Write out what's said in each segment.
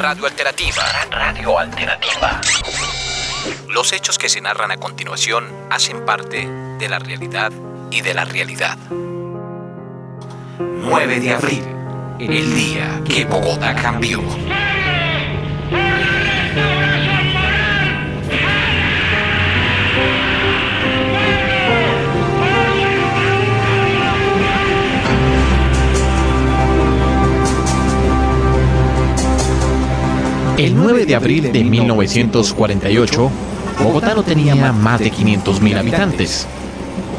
Radio Alternativa. Radio Alternativa. Los hechos que se narran a continuación hacen parte de la realidad y de la realidad. 9 de abril, el día que Bogotá cambió. El 9 de abril de 1948, Bogotá no tenía más de 500.000 habitantes.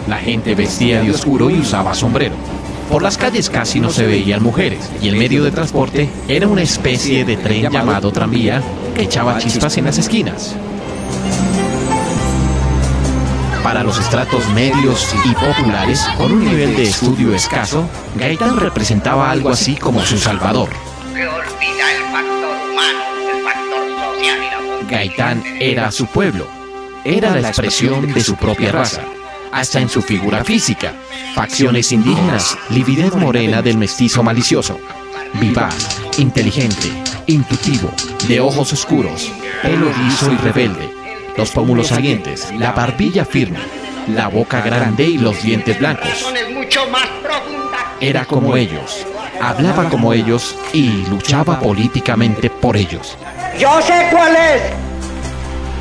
La gente vestía de oscuro y usaba sombrero. Por las calles casi no se veían mujeres y el medio de transporte era una especie de tren llamado tranvía que echaba chispas en las esquinas. Para los estratos medios y populares, con un nivel de estudio escaso, Gaitán representaba algo así como su salvador. Gaitán era su pueblo, era la expresión de su propia raza, hasta en su figura física, facciones indígenas, lividez morena del mestizo malicioso, vivaz, inteligente, intuitivo, de ojos oscuros, pelo liso y rebelde, los pómulos salientes, la barbilla firme, la boca grande y los dientes blancos. Era como ellos, hablaba como ellos y luchaba políticamente por ellos. Yo sé cuál es.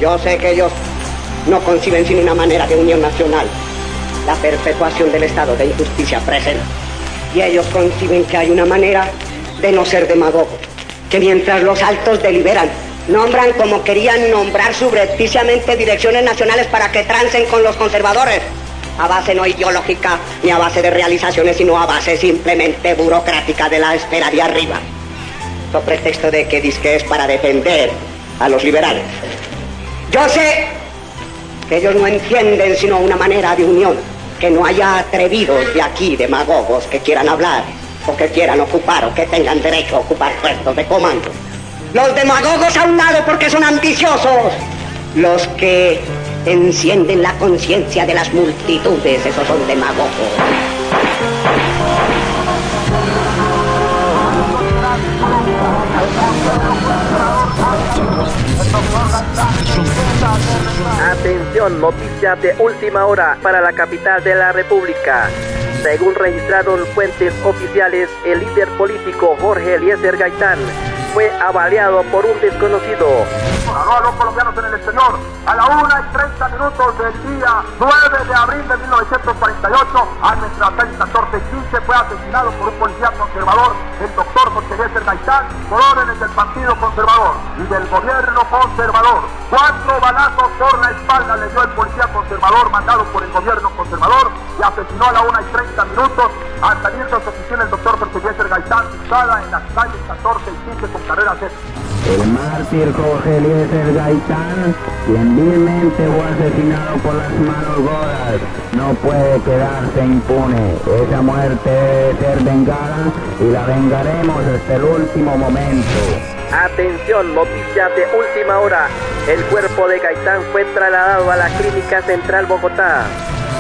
Yo sé que ellos no conciben sin una manera de unión nacional la perpetuación del estado de injusticia presente. Y ellos conciben que hay una manera de no ser demagogos, que mientras los altos deliberan, nombran como querían nombrar subrepticiamente direcciones nacionales para que trancen con los conservadores, a base no ideológica ni a base de realizaciones, sino a base simplemente burocrática de la esfera de arriba con pretexto de que dice que es para defender a los liberales. Yo sé que ellos no entienden sino una manera de unión, que no haya atrevidos de aquí, demagogos, que quieran hablar, o que quieran ocupar, o que tengan derecho a ocupar puestos de comando. Los demagogos a un lado porque son ambiciosos. Los que encienden la conciencia de las multitudes, esos son demagogos. Atención, noticias de última hora para la capital de la República. Según registraron fuentes oficiales, el líder político Jorge Eliezer Gaitán fue avaliado por un desconocido. A los colombianos en el exterior, a la 1 y 30 minutos del día 9 de abril de 1948, a nuestra 6, 14 y 15 fue asesinado Por órdenes del Partido Conservador y del gobierno conservador. Cuatro balazos por la espalda le dio el policía conservador mandado por el gobierno conservador y asesinó a la 1 y 30 minutos al salir de su oficina el doctor Eliezer Gaitán, situada en las calles 14 y 15 con carrera C. El mártir Jorge Eliezer Gaitán, quien vilmente fue asesinado por las manos godas, no puede quedarse impune. Esa muerte debe ser vengada y la vengaremos hasta el último momento. Atención, noticias de última hora. El cuerpo de Gaitán fue trasladado a la Clínica Central Bogotá.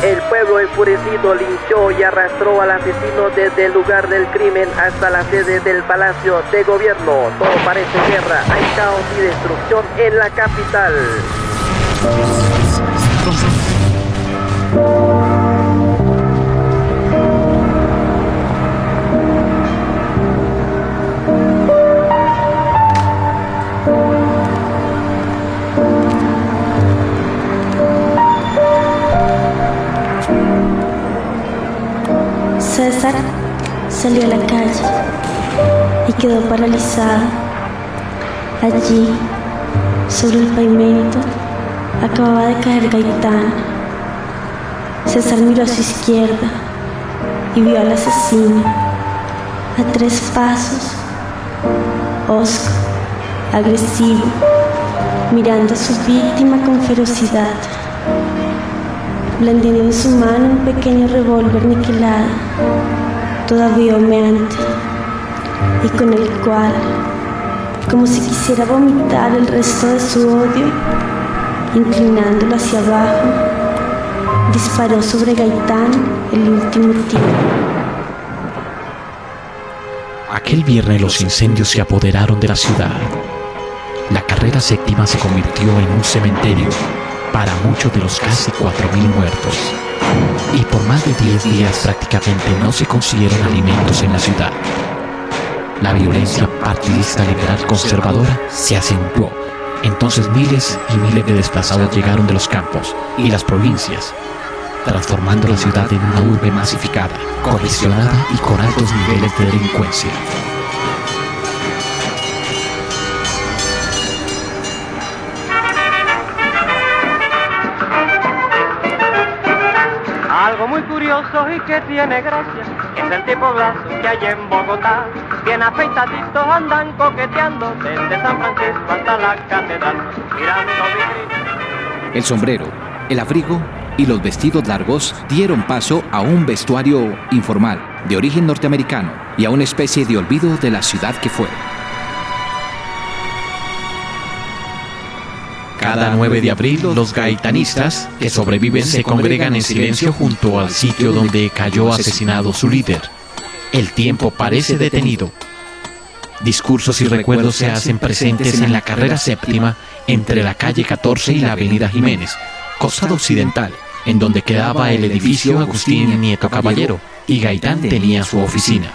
El pueblo enfurecido linchó y arrastró al asesino desde el lugar del crimen hasta la sede del Palacio de Gobierno. Todo parece guerra, hay caos y destrucción en la capital. Salió a la calle y quedó paralizado. Allí, sobre el pavimento, acababa de caer Gaitán. César miró a su izquierda y vio al asesino a tres pasos, hosco, agresivo, mirando a su víctima con ferocidad blandiendo en su mano un pequeño revólver niquelado, todavía humeante, y con el cual, como si quisiera vomitar el resto de su odio, inclinándolo hacia abajo, disparó sobre Gaitán el último tiro. Aquel viernes los incendios se apoderaron de la ciudad. carrera séptima se convirtió en un cementerio para muchos de los casi 4.000 muertos. Y por más de 10 días prácticamente no se consiguieron alimentos en la ciudad. La violencia partidista liberal conservadora se acentuó. Entonces miles y miles de desplazados llegaron de los campos y las provincias, transformando la ciudad en una urbe masificada, congestionada y con altos niveles de delincuencia. Algo muy curioso y que tiene gracia es el tipo blanco que hay en Bogotá. Bien afeitaditos andan coqueteando desde San Francisco hasta la catedral, mirando. El sombrero, el abrigo y los vestidos largos dieron paso a un vestuario informal, de origen norteamericano, y a una especie de olvido de la ciudad que fue. Cada 9 de abril, los gaitanistas que sobreviven se congregan en silencio junto al sitio donde cayó asesinado su líder. El tiempo parece detenido. Discursos y recuerdos se hacen presentes en la carrera séptima entre la calle 14 y la avenida Jiménez, costado occidental, en donde quedaba el edificio Agustín Nieto Caballero, y Gaitán tenía su oficina.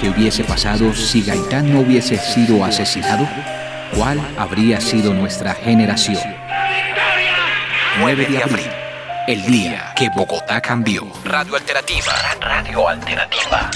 ¿Qué hubiese pasado si Gaitán no hubiese sido asesinado? ¿Cuál habría sido nuestra generación? 9 de abril, el día que Bogotá cambió. Radio Alternativa. Radio Alternativa.